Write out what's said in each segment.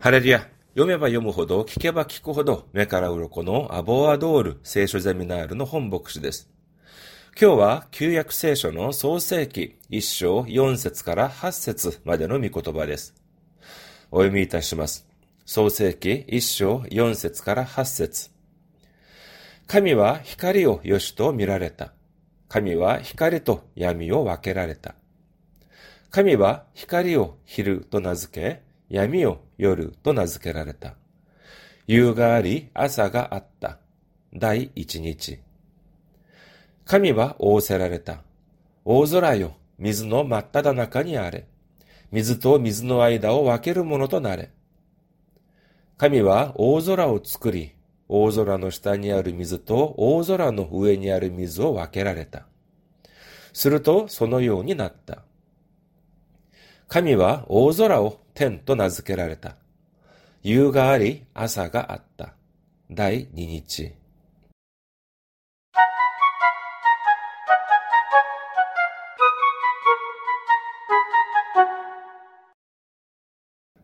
ハレリア。読めば読むほど、聞けば聞くほど、目から鱗のアボアドール聖書ゼミナールの本牧師です。今日は旧約聖書の創世記一章四節から八節までの御言葉です。お読みいたします。創世記一章四節から八節神は光をよしと見られた。神は光と闇を分けられた。神は光を昼と名付け、闇を夜と名付けられた。夕があり、朝があった。第一日。神は仰せられた。大空よ、水の真っ只中にあれ。水と水の間を分けるものとなれ。神は大空を作り、大空の下にある水と大空の上にある水を分けられた。するとそのようになった。神は大空を天と名付けられた。夕があり、朝があった。第二日。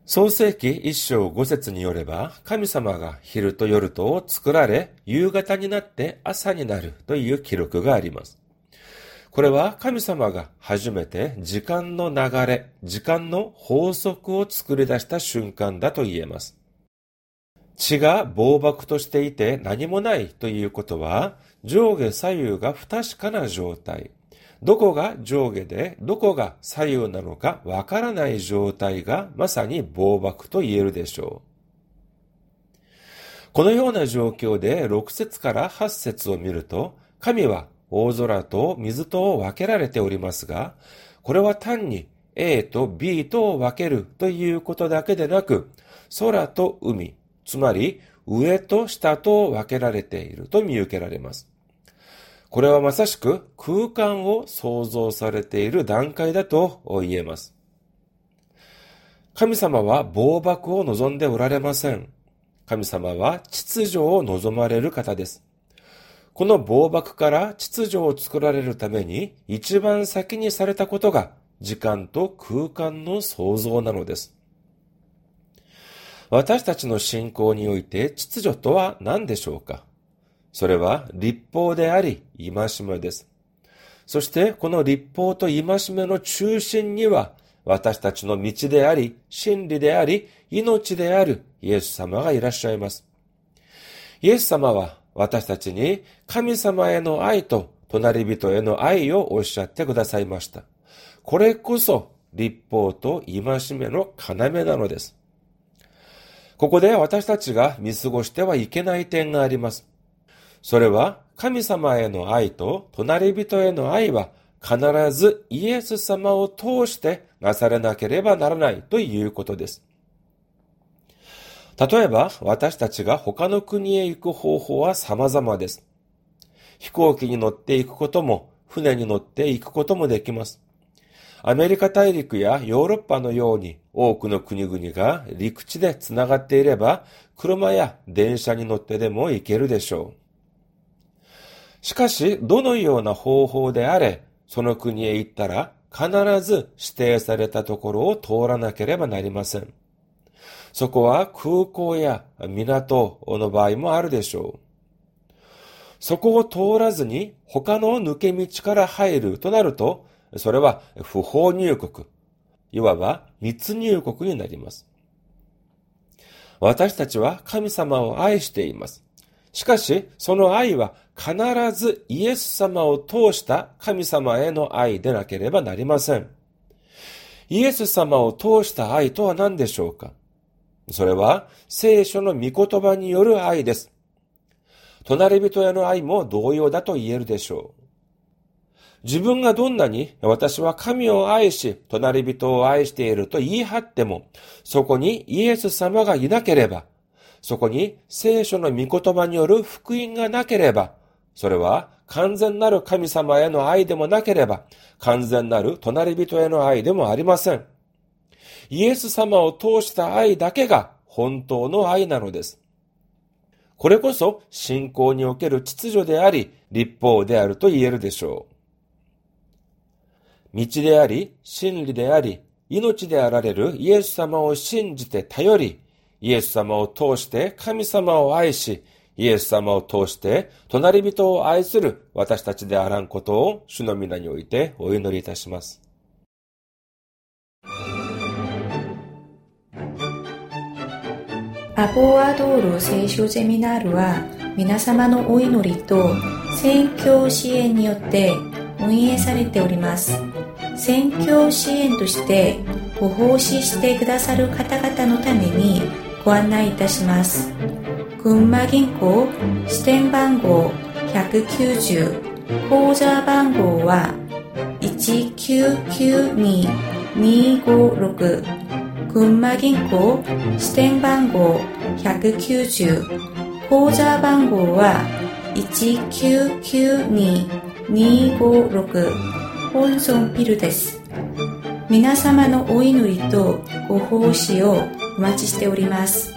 創世記一章五節によれば、神様が昼と夜とを作られ、夕方になって朝になるという記録があります。これは神様が初めて時間の流れ、時間の法則を作り出した瞬間だと言えます。血が暴漠としていて何もないということは、上下左右が不確かな状態。どこが上下でどこが左右なのかわからない状態がまさに暴漠と言えるでしょう。このような状況で6節から8節を見ると、神は大空と水とを分けられておりますが、これは単に A と B とを分けるということだけでなく、空と海、つまり上と下とを分けられていると見受けられます。これはまさしく空間を創造されている段階だと言えます。神様は暴漠を望んでおられません。神様は秩序を望まれる方です。この暴漠から秩序を作られるために一番先にされたことが時間と空間の創造なのです。私たちの信仰において秩序とは何でしょうか？それは立法であり、戒めです。そしてこの立法と戒めの中心には私たちの道であり、真理であり、命であるイエス様がいらっしゃいます。イエス様は私たちに神様への愛と隣人への愛をおっしゃってくださいました。これこそ立法と戒めの要なのです。ここで私たちが見過ごしてはいけない点があります。それは神様への愛と隣人への愛は必ずイエス様を通してなされなければならないということです。例えば、私たちが他の国へ行く方法は様々です。飛行機に乗っていくことも、船に乗っていくこともできます。アメリカ大陸やヨーロッパのように多くの国々が陸地で繋がっていれば、車や電車に乗ってでも行けるでしょう。しかし、どのような方法であれ、その国へ行ったら必ず指定されたところを通らなければなりません。そこは空港や港の場合もあるでしょう。そこを通らずに他の抜け道から入るとなると、それは不法入国、いわば密入国になります。私たちは神様を愛しています。しかし、その愛は必ずイエス様を通した神様への愛でなければなりません。イエス様を通した愛とは何でしょうか？それは聖書の御言葉による愛です。隣人への愛も同様だと言えるでしょう。自分がどんなに私は神を愛し、隣人を愛していると言い張っても、そこにイエス様がいなければ、そこに聖書の御言葉による福音がなければ、それは完全なる神様への愛でもなければ、完全なる隣人への愛でもありません。イエス様を通した愛だけが本当の愛なのです。これこそ信仰における秩序であり、立法であると言えるでしょう。道であり、真理であり、命であられるイエス様を信じて頼り、イエス様を通して神様を愛し、イエス様を通して隣人を愛する私たちであらんことを主の皆においてお祈りいたします。アボアドール聖書ゼミナールは皆様のお祈りと宣教支援によって運営されております。宣教支援としてご奉仕してくださる方々のためにご案内いたします。群馬銀行支店番号190口座番号は1992256群馬銀行支店番号190口座番号は1992256本尊ピルです。皆様のお祈りとご奉仕をお待ちしております。